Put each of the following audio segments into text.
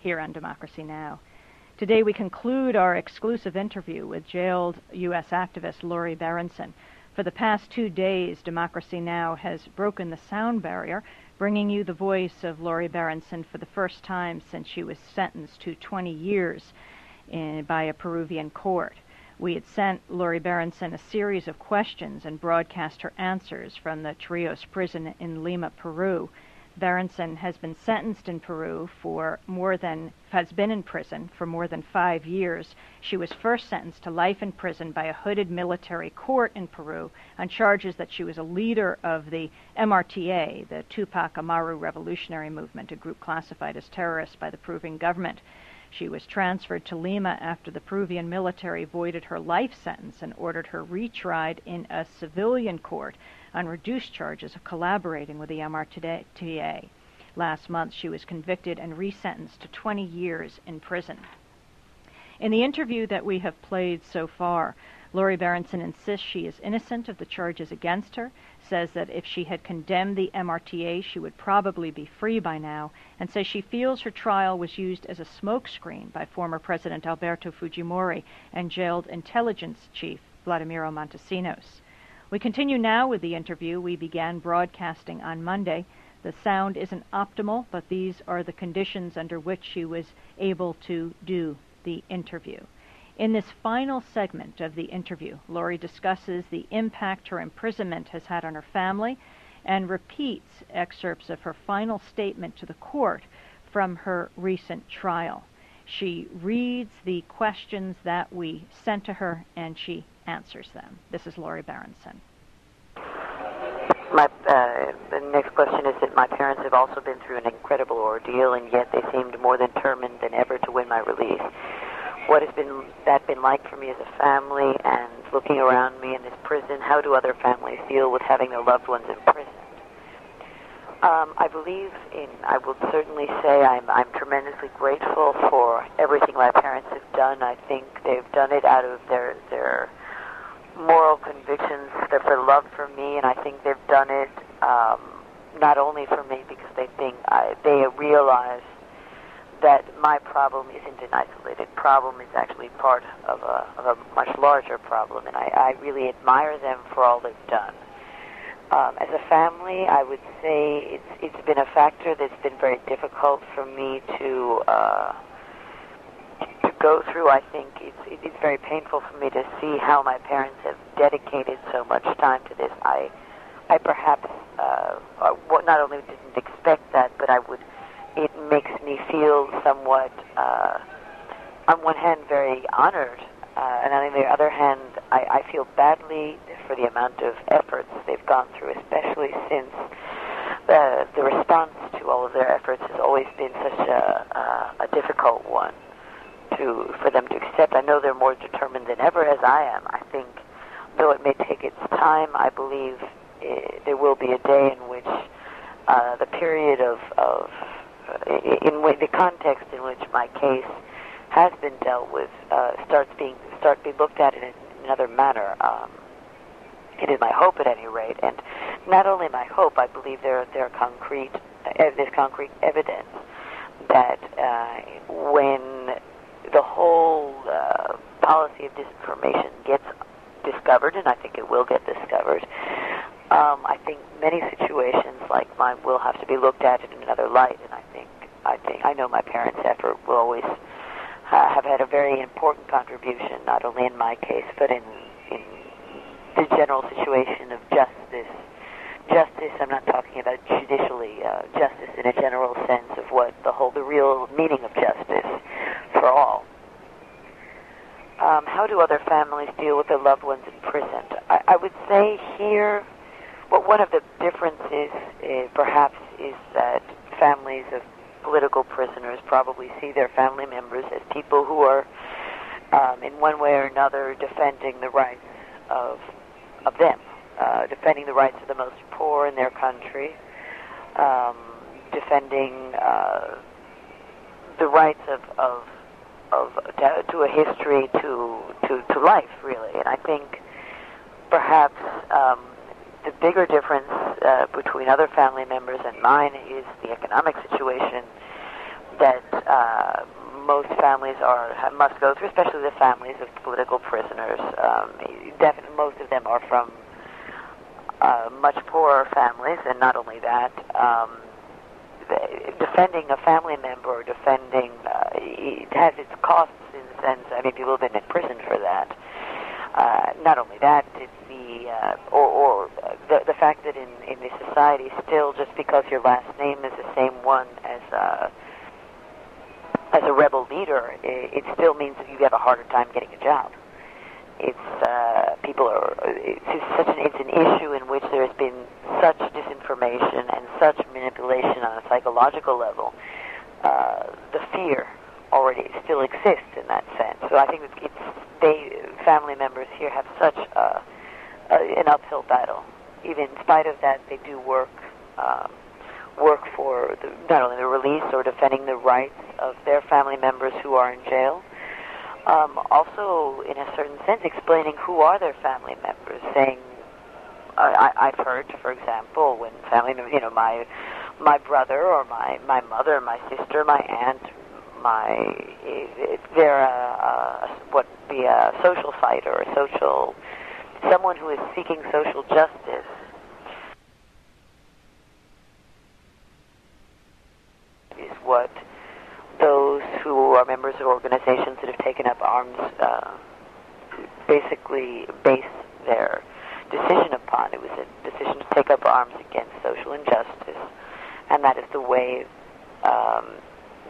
here on Democracy Now! Today we conclude our exclusive interview with jailed U.S. activist Lori Berenson. For the past two days, Democracy Now! has broken the sound barrier, bringing you the voice of Lori Berenson for the first time since she was sentenced to 20 years in, by a Peruvian court. We had sent Lori Berenson a series of questions and broadcast her answers from the Chorrillos prison in Lima, Peru. Berenson has been sentenced in Peru for more than has been in prison for more than five years. She was first sentenced to life in prison by a hooded military court in Peru on charges that she was a leader of the MRTA, the Tupac Amaru Revolutionary Movement, a group classified as terrorist by the Peruvian government. She was transferred to Lima after the Peruvian military voided her life sentence and ordered her retried in a civilian court on reduced charges of collaborating with the MRTA. Last month, she was convicted and resentenced to 20 years in prison. In the interview that we have played so far, Lori Berenson insists she is innocent of the charges against her, says that if she had condemned the MRTA, she would probably be free by now, and says she feels her trial was used as a smokescreen by former President Alberto Fujimori and jailed intelligence chief Vladimiro Montesinos. We continue now with the interview we began broadcasting on Monday. The sound isn't optimal, but these are the conditions under which she was able to do the interview. In this final segment of the interview, Lori discusses the impact her imprisonment has had on her family and repeats excerpts of her final statement to the court from her recent trial. She reads the questions that we sent to her and she answers them. This is Lori Berenson. My uh, next question is that my parents have also been through an incredible ordeal, and yet they seemed more determined than ever to win my release. What has been that been like for me as a family, and looking around me in this prison? How do other families deal with having their loved ones imprisoned? Um, I believe in. I will certainly say I'm I'm tremendously grateful for everything my parents have done. I think they've done it out of their their moral convictions, their for love for me, and I think they've done it um, not only for me because they think I, they realize that my problem isn't an isolated problem; it's actually part of a, of a much larger problem, and I, I really admire them for all they've done. Um, as a family, I would say it's it's been a factor that's been very difficult for me to. Uh, go through, I think it's it's very painful for me to see how my parents have dedicated so much time to this. I I perhaps uh, uh not only didn't expect that, but I would. It makes me feel somewhat, uh, on one hand, very honored, uh, and on the other hand, I, I feel badly for the amount of efforts they've gone through, especially since the the response to all of their efforts has always been such a, a, a difficult one to for them to accept. I know they're more determined than ever, as I am. I think, though it may take its time, I believe it, eh, there will be a day in which uh, the period of, of uh, in the context in which my case has been dealt with uh, starts being start being looked at in another manner. Um, it is my hope, at any rate, and not only my hope. I believe there there are concrete uh, there's concrete evidence that uh, when the whole uh, policy of disinformation gets discovered, and I think it will get discovered, um, I think many situations like mine will have to be looked at in another light. And I think, I think, I know my parents' effort will always uh, have had a very important contribution, not only in my case, but in in the general situation of justice. Justice. I'm not talking about judicially. Uh, justice in a general sense of what the whole, the real meaning of justice for all. How do other families deal with their loved ones imprisoned? I, I would say here, well, one of the differences, uh, perhaps, is that families of political prisoners probably see their family members as people who are, um, in one way or another, defending the rights of of them, uh, defending the rights of the most poor in their country, um, defending uh, the rights of, of of to, to a history to to to life really and i think perhaps um the bigger difference uh, between other family members and mine is the economic situation that uh, most families are must go through, especially the families of political prisoners. Um, definitely, most of them are from uh, much poorer families, and not only that, um, defending a family member or defending uh, it has its costs in the sense. I mean, people have been in prison for that. Uh, not only that, it's the uh, or, or the the fact that in in this society, still just because your last name is the same one as uh, as a rebel leader, it, it still means that you have a harder time getting a job. It's uh, people are. It's such an it's an issue in which there has been such disinformation and such manipulation on a psychological level. Uh, the fear already still exists in that sense. So I think it's they family members here have such a, a, an uphill battle. Even in spite of that, they do work. Um, work for the, not only the release or defending the rights of their family members who are in jail, um, also in a certain sense explaining who are their family members, saying I, I've heard, for example, when family, you know, my my brother or my my mother, my sister, my aunt, my they're a, a, what be a social fighter, a social someone who is seeking social justice is what those who are members of organizations that have taken up arms uh, basically base their decision upon. It was a decision to take up arms against social injustice, and that is the way um,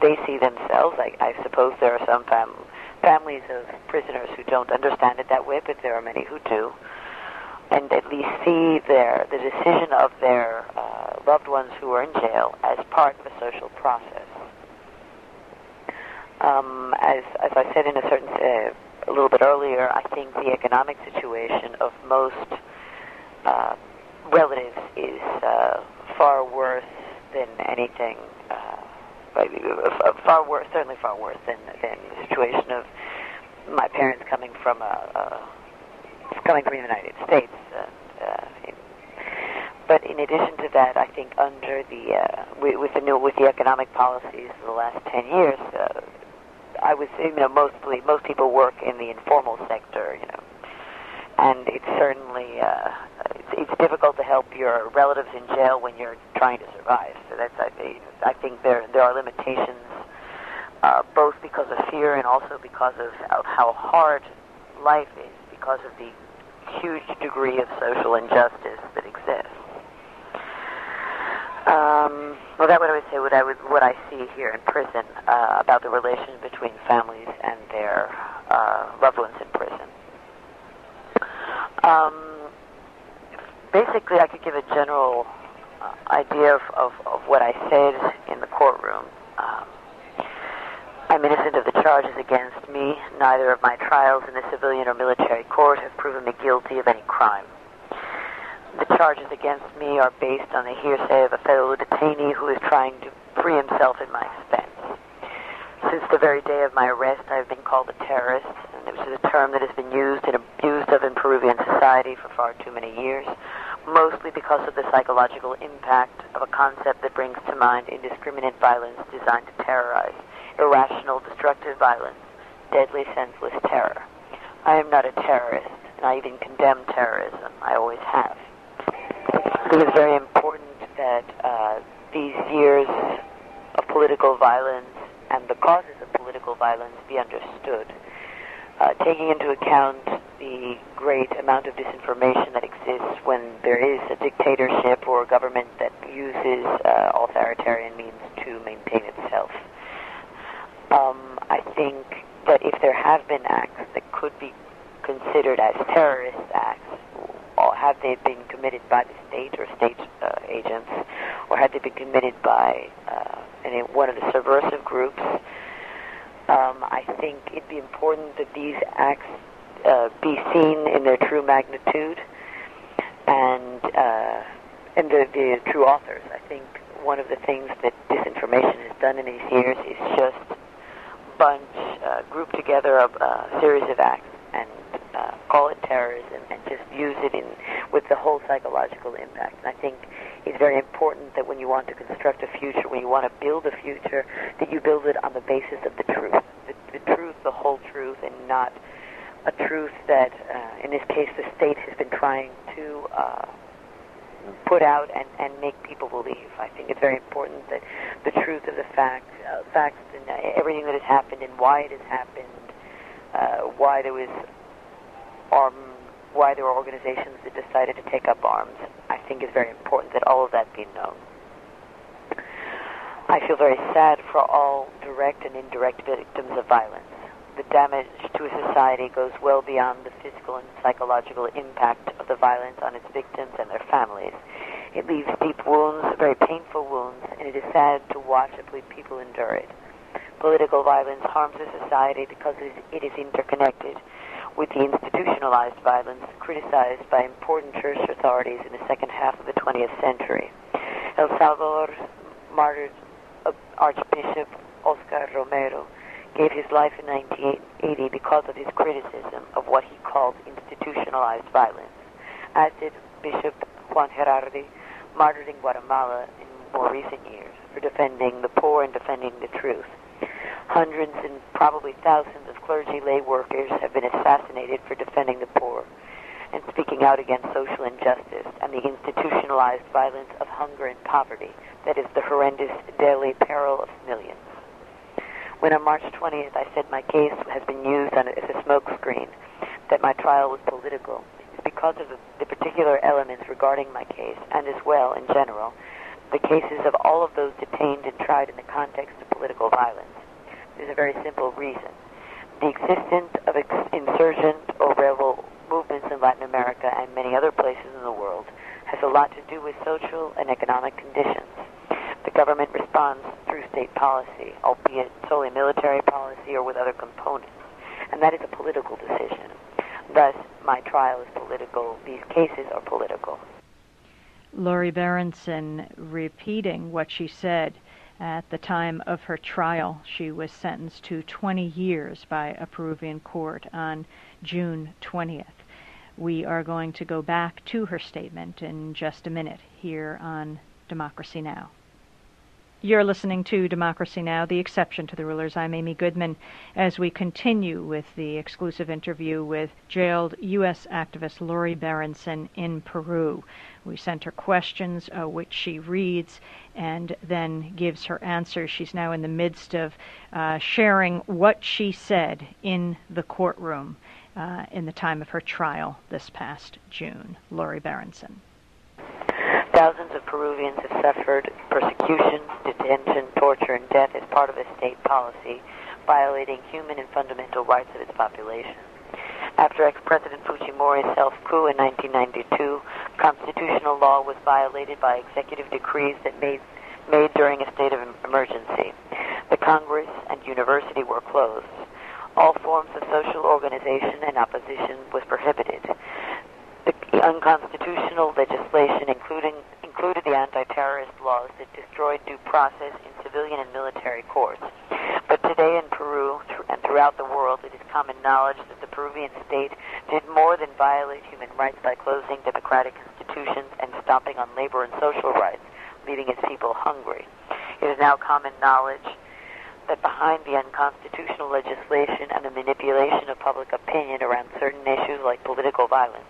they see themselves. I, I suppose there are some fam- families of prisoners who don't understand it that way, but there are many who do, and at least see their the decision of their uh, loved ones who are in jail as part of a social process. Um, as as I said in a certain uh, a little bit earlier, I think the economic situation of most uh, relatives is uh, far worse than anything. Uh, far worse, certainly far worse than than the situation of my parents coming from a, a coming from the United States. Uh, uh, in, but in addition to that, I think under the uh, with, the new with the economic policies of the last ten years, uh, I say, you know, mostly most people work in the informal sector, you know, and it's certainly uh, it's, it's difficult to help your relatives in jail when you're trying to survive. So that's I, I think there there are limitations, uh, both because of fear and also because of, how hard life is because of the huge degree of social injustice that exists. Um, well, that what I would say. What I would, what I see here in prison uh, about the relation between families and their uh, loved ones in prison. Um, basically, I could give a general uh, idea of, of, of, what I said in the courtroom. Um, I'm innocent of the charges against me. Neither of my trials in the civilian or military court have proven me guilty of any crime. The charges against me are based on the hearsay of a federal detainee who is trying to free himself at my expense. Since the very day of my arrest, I have been called a terrorist, it was a term that has been used and abused of in Peruvian society for far too many years, mostly because of the psychological impact of a concept that brings to mind indiscriminate violence designed to terrorize, irrational, destructive violence, deadly, senseless terror. I am not a terrorist, and I even condemn terrorism. I always have. It's very important that uh, these years of political violence and the causes of political violence be understood, uh, taking into account the great amount of disinformation that exists when there is a dictatorship or a government that uses uh, authoritarian means to maintain itself. Um, I think that if there have been acts that could be considered as terrorist acts, or have they been committed by the state or state uh, agents, or have they been committed by uh, any, one of the subversive groups? Um, I think it'd be important that these acts uh, be seen in their true magnitude and uh, and the, the true authors. I think one of the things that disinformation has done in these years is just bunch, uh, group together a uh, series of acts and uh, call it terrorism and just use it in with the whole psychological impact. And I think it's very important that when you want to construct a future, when you want to build a future, that you build it on the basis of the, the truth, the whole truth, and not a truth that, uh, in this case, the state has been trying to uh, put out and, and make people believe. I think it's very important that the truth of the fact, uh, facts, and everything that has happened, and why it has happened, uh, why there was arm, why there were organizations that decided to take up arms. I think it's very important that all of that be known. I feel very sad for all direct and indirect victims of violence. The damage to a society goes well beyond the physical and psychological impact of the violence on its victims and their families. It leaves deep wounds, very painful wounds, and it is sad to watch people endure it. Political violence harms a society because it is interconnected with the institutionalized violence criticized by important church authorities in the second half of the 20th century. El Salvador's martyred uh, Archbishop Oscar Romero gave his life in 1980 because of his criticism of what he called institutionalized violence, as did Bishop Juan Gerardi, martyred in Guatemala in more recent years for defending the poor and defending the truth. Hundreds and probably thousands of clergy lay workers have been assassinated for defending the poor and speaking out against social injustice and the institutionalized violence of hunger and poverty that is the horrendous daily peril of millions. When on March 20th I said my case has been used as a smokescreen, that my trial was political, it's because of the, the particular elements regarding my case, and as well, in general, the cases of all of those detained and tried in the context of political violence. There's a very simple reason. The existence of ex- insurgent or rebel movements in Latin America and many other places in the world has a lot to do with social and economic conditions. The government responds through state policy, albeit solely military policy or with other components. And that is a political decision. Thus, my trial is political. These cases are political. Lori Berenson repeating what she said at the time of her trial. She was sentenced to 20 years by a Peruvian court on June 20th. We are going to go back to her statement in just a minute here on Democracy Now! You're listening to Democracy Now!, the exception to the rulers. I'm Amy Goodman as we continue with the exclusive interview with jailed U.S. activist Lori Berenson in Peru. We sent her questions, uh, which she reads and then gives her answers. She's now in the midst of uh, sharing what she said in the courtroom uh, in the time of her trial this past June. Lori Berenson. Thousands of Peruvians have suffered persecution, detention, torture, and death as part of a state policy violating human and fundamental rights of its population. After ex-President Fujimori's self-coup in 1992, constitutional law was violated by executive decrees that made made during a state of emergency. The Congress and university were closed. All forms of social organization and opposition was prohibited. Unconstitutional legislation, including included the anti-terrorist laws that destroyed due process in civilian and military courts. But today in Peru and throughout the world, it is common knowledge that the Peruvian state did more than violate human rights by closing democratic institutions and stomping on labor and social rights, leaving its people hungry. It is now common knowledge that behind the unconstitutional legislation and the manipulation of public opinion around certain issues like political violence,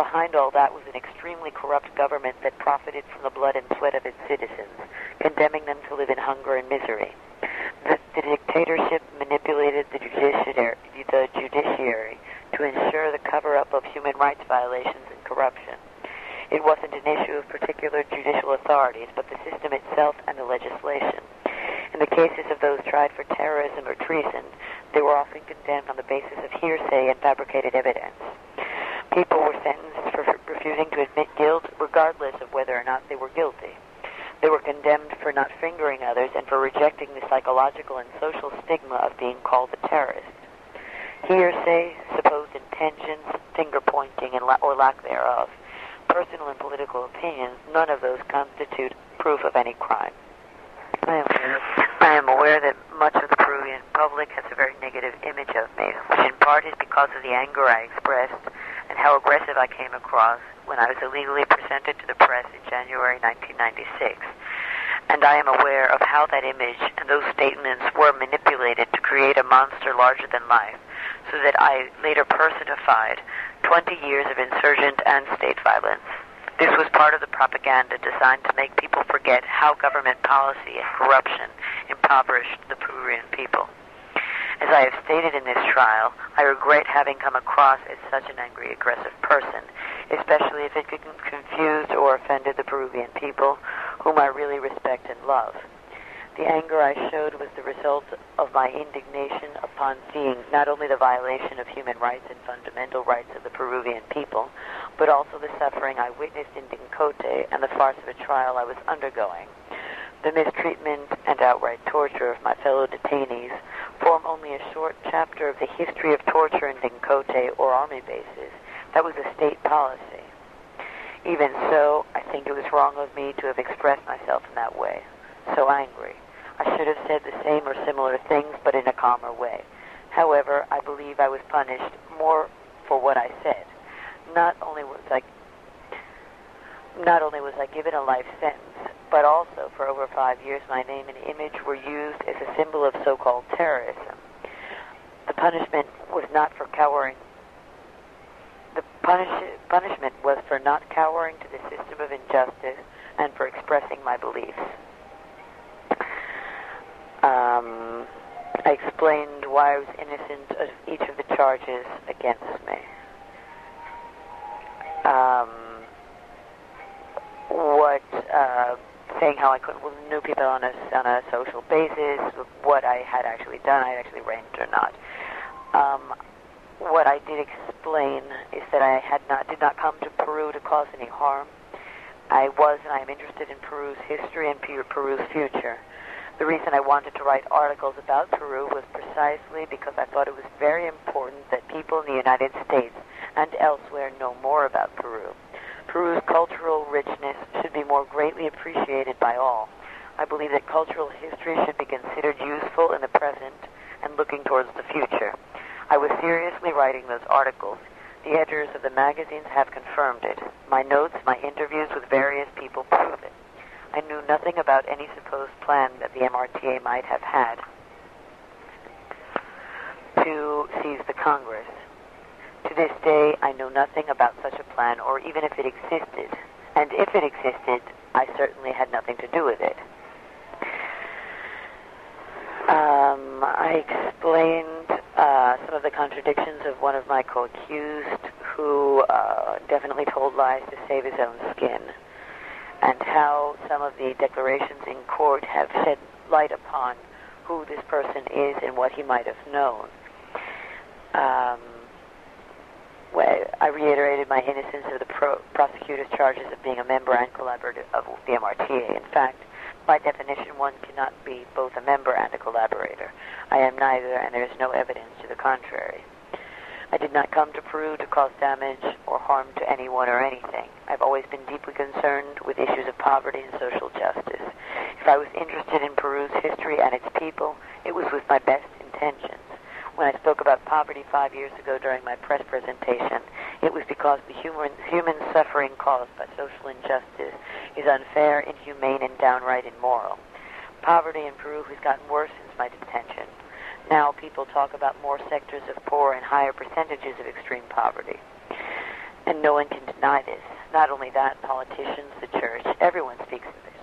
behind all that was an extremely corrupt government that profited from the blood and sweat of its citizens, condemning them to live in hunger and misery. The, the dictatorship manipulated the judiciary, the judiciary to ensure the cover-up of human rights violations and corruption. It wasn't an issue of particular judicial authorities, but the system itself and the legislation. In the cases of those tried for terrorism or treason, they were often condemned on the basis of hearsay and fabricated evidence. People were sentenced for refusing to admit guilt regardless of whether or not they were guilty. They were condemned for not fingering others and for rejecting the psychological and social stigma of being called a terrorist. Hearsay, supposed intentions, finger pointing, and la- or lack thereof, personal and political opinions, none of those constitute proof of any crime. I am, I am aware that much of the Peruvian public has a very negative image of me, which in part is because of the anger I expressed and how aggressive I came across when I was illegally presented to the press in January 1996. And I am aware of how that image and those statements were manipulated to create a monster larger than life, so that I later personified 20 years of insurgent and state violence. This was part of the propaganda designed to make people forget how government policy and corruption impoverished the Peruvian people. As I have stated in this trial, I regret having come across as such an angry, aggressive person, especially if it confused or offended the Peruvian people, whom I really respect and love. The anger I showed was the result of my indignation upon seeing not only the violation of human rights and fundamental rights of the Peruvian people, but also the suffering I witnessed in Dincote and the farce of a trial I was undergoing. The mistreatment and outright torture of my fellow detainees form only a short chapter of the history of torture in Dincote or army bases. That was a state policy. Even so, I think it was wrong of me to have expressed myself in that way. So angry. I should have said the same or similar things, but in a calmer way. However, I believe I was punished more for what I said. Not only was I not only was I given a life sentence, but also for over five years my name and image were used as a symbol of so-called terrorism. The punishment was not for cowering. The punish, punishment was for not cowering to the system of injustice and for expressing my beliefs. Um, I explained why I was innocent of each of the charges against me. Um, what uh, saying how I could knew people on a on a social basis, what I had actually done, I had actually ranked or not. Um, what I did explain is that I had not did not come to Peru to cause any harm. I was and I am interested in Peru's history and Peru's future. The reason I wanted to write articles about Peru was precisely because I thought it was very important that people in the United States and elsewhere know more about Peru. Peru's cultural richness should be more greatly appreciated by all. I believe that cultural history should be considered useful in the present and looking towards the future. I was seriously writing those articles. The editors of the magazines have confirmed it. My notes, my interviews with various people prove it. I knew nothing about any supposed plan that the MRTA might have had to seize the Congress. To this day, I know nothing about such a plan, or even if it existed. And if it existed, I certainly had nothing to do with it. Um, I explained uh, some of the contradictions of one of my co-accused, who uh, definitely told lies to save his own skin, and how some of the declarations in court have shed light upon who this person is and what he might have known. Um, I reiterated my innocence of the pro- prosecutor's charges of being a member and collaborator of the MRTA. In fact, by definition, one cannot be both a member and a collaborator. I am neither, and there is no evidence to the contrary. I did not come to Peru to cause damage or harm to anyone or anything. I've always been deeply concerned with issues of poverty and social justice. If I was interested in Peru's history and its people, it was with my best intentions. When I spoke about poverty five years ago during my press presentation, it was because the human, human suffering caused by social injustice is unfair, inhumane, and downright immoral. Poverty in Peru has gotten worse since my detention. Now people talk about more sectors of poor and higher percentages of extreme poverty. And no one can deny this. Not only that, politicians, the church, everyone speaks of it.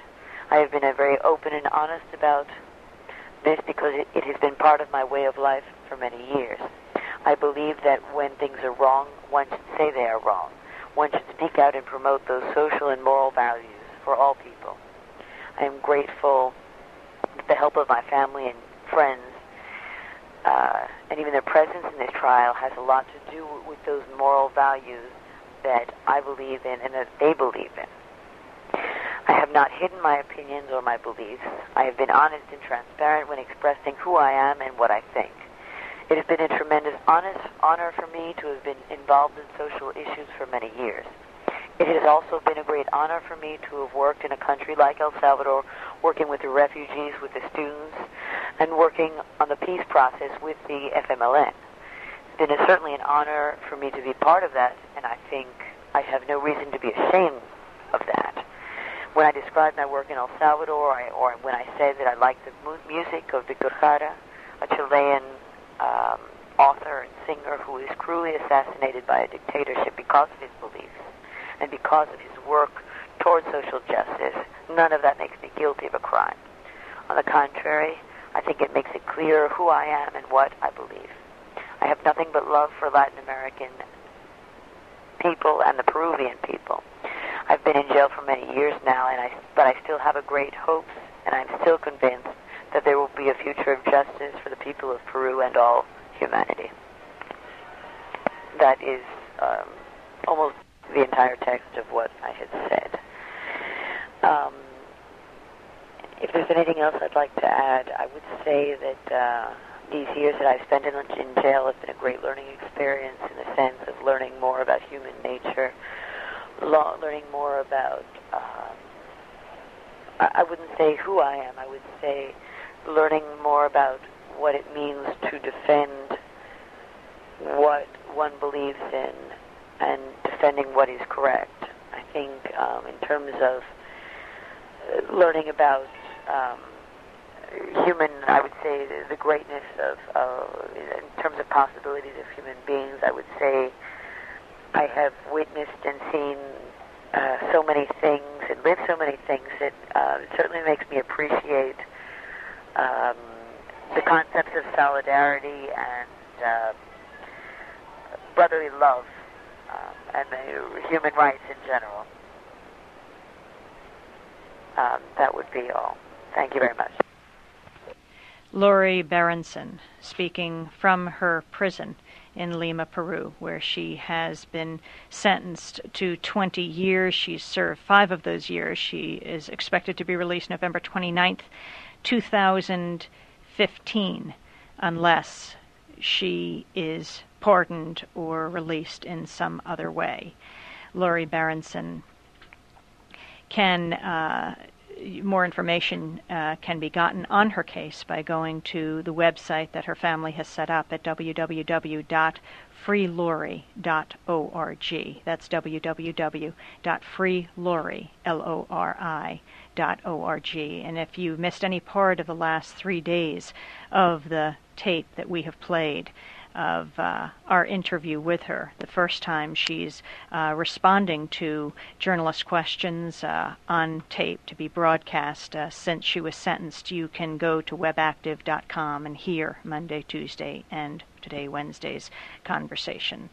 I have been very open and honest about this because it, it has been part of my way of life for many years. I believe that when things are wrong, one should say they are wrong. One should speak out and promote those social and moral values for all people. I am grateful with the help of my family and friends, uh, and even their presence in this trial has a lot to do with those moral values that I believe in and that they believe in. I have not hidden my opinions or my beliefs. I have been honest and transparent when expressing who I am and what I think. It has been a tremendous honest honor for me to have been involved in social issues for many years. It has also been a great honor for me to have worked in a country like El Salvador, working with the refugees, with the students, and working on the peace process with the FMLN. a, certainly an honor for me to be part of that, and I think I have no reason to be ashamed of that. When I describe my work in El Salvador, I, or when I say that I like the mu- music of Victor Jara, a Chilean um, author and singer who was cruelly assassinated by a dictatorship because of his beliefs and because of his work towards social justice, none of that makes me guilty of a crime. On the contrary, I think it makes it clear who I am and what I believe. I have nothing but love for Latin American people and the Peruvian people. I've been in jail for many years now, and I, but I still have a great hopes, and I'm still convinced that there will be a future of justice for the people of Peru and all humanity. That is um, almost the entire text of what I had said. Um, if there's anything else I'd like to add, I would say that uh, these years that I've spent in, in jail have been a great learning experience in the sense of learning more about human nature, lo- learning more about, um, I-, I wouldn't say who I am, I would say learning more about what it means to defend what one believes in and defending what is correct. I think um, in terms of uh, learning about um, human, I would say the, greatness of, uh, in terms of possibilities of human beings, I would say I have witnessed and seen uh, so many things and lived so many things that uh, it certainly makes me appreciate um, the concepts of solidarity and uh, brotherly love um, and the human rights in general. Um, that would be all. Thank you very much. Lori Berenson speaking from her prison in Lima, Peru, where she has been sentenced to 20 years. She's served five of those years. She is expected to be released November 29th, 2015, unless she is pardoned or released in some other way. Lori Berenson can uh, more information uh, can be gotten on her case by going to the website that her family has set up at www.freelori.org. That's www.freelori.org. And if you missed any part of the last three days of the tape that we have played, of uh, our interview with her. The first time she's uh, responding to journalist questions uh, on tape to be broadcast uh, since she was sentenced. You can go to webactive.com and hear Monday, Tuesday, and today, Wednesday's conversation.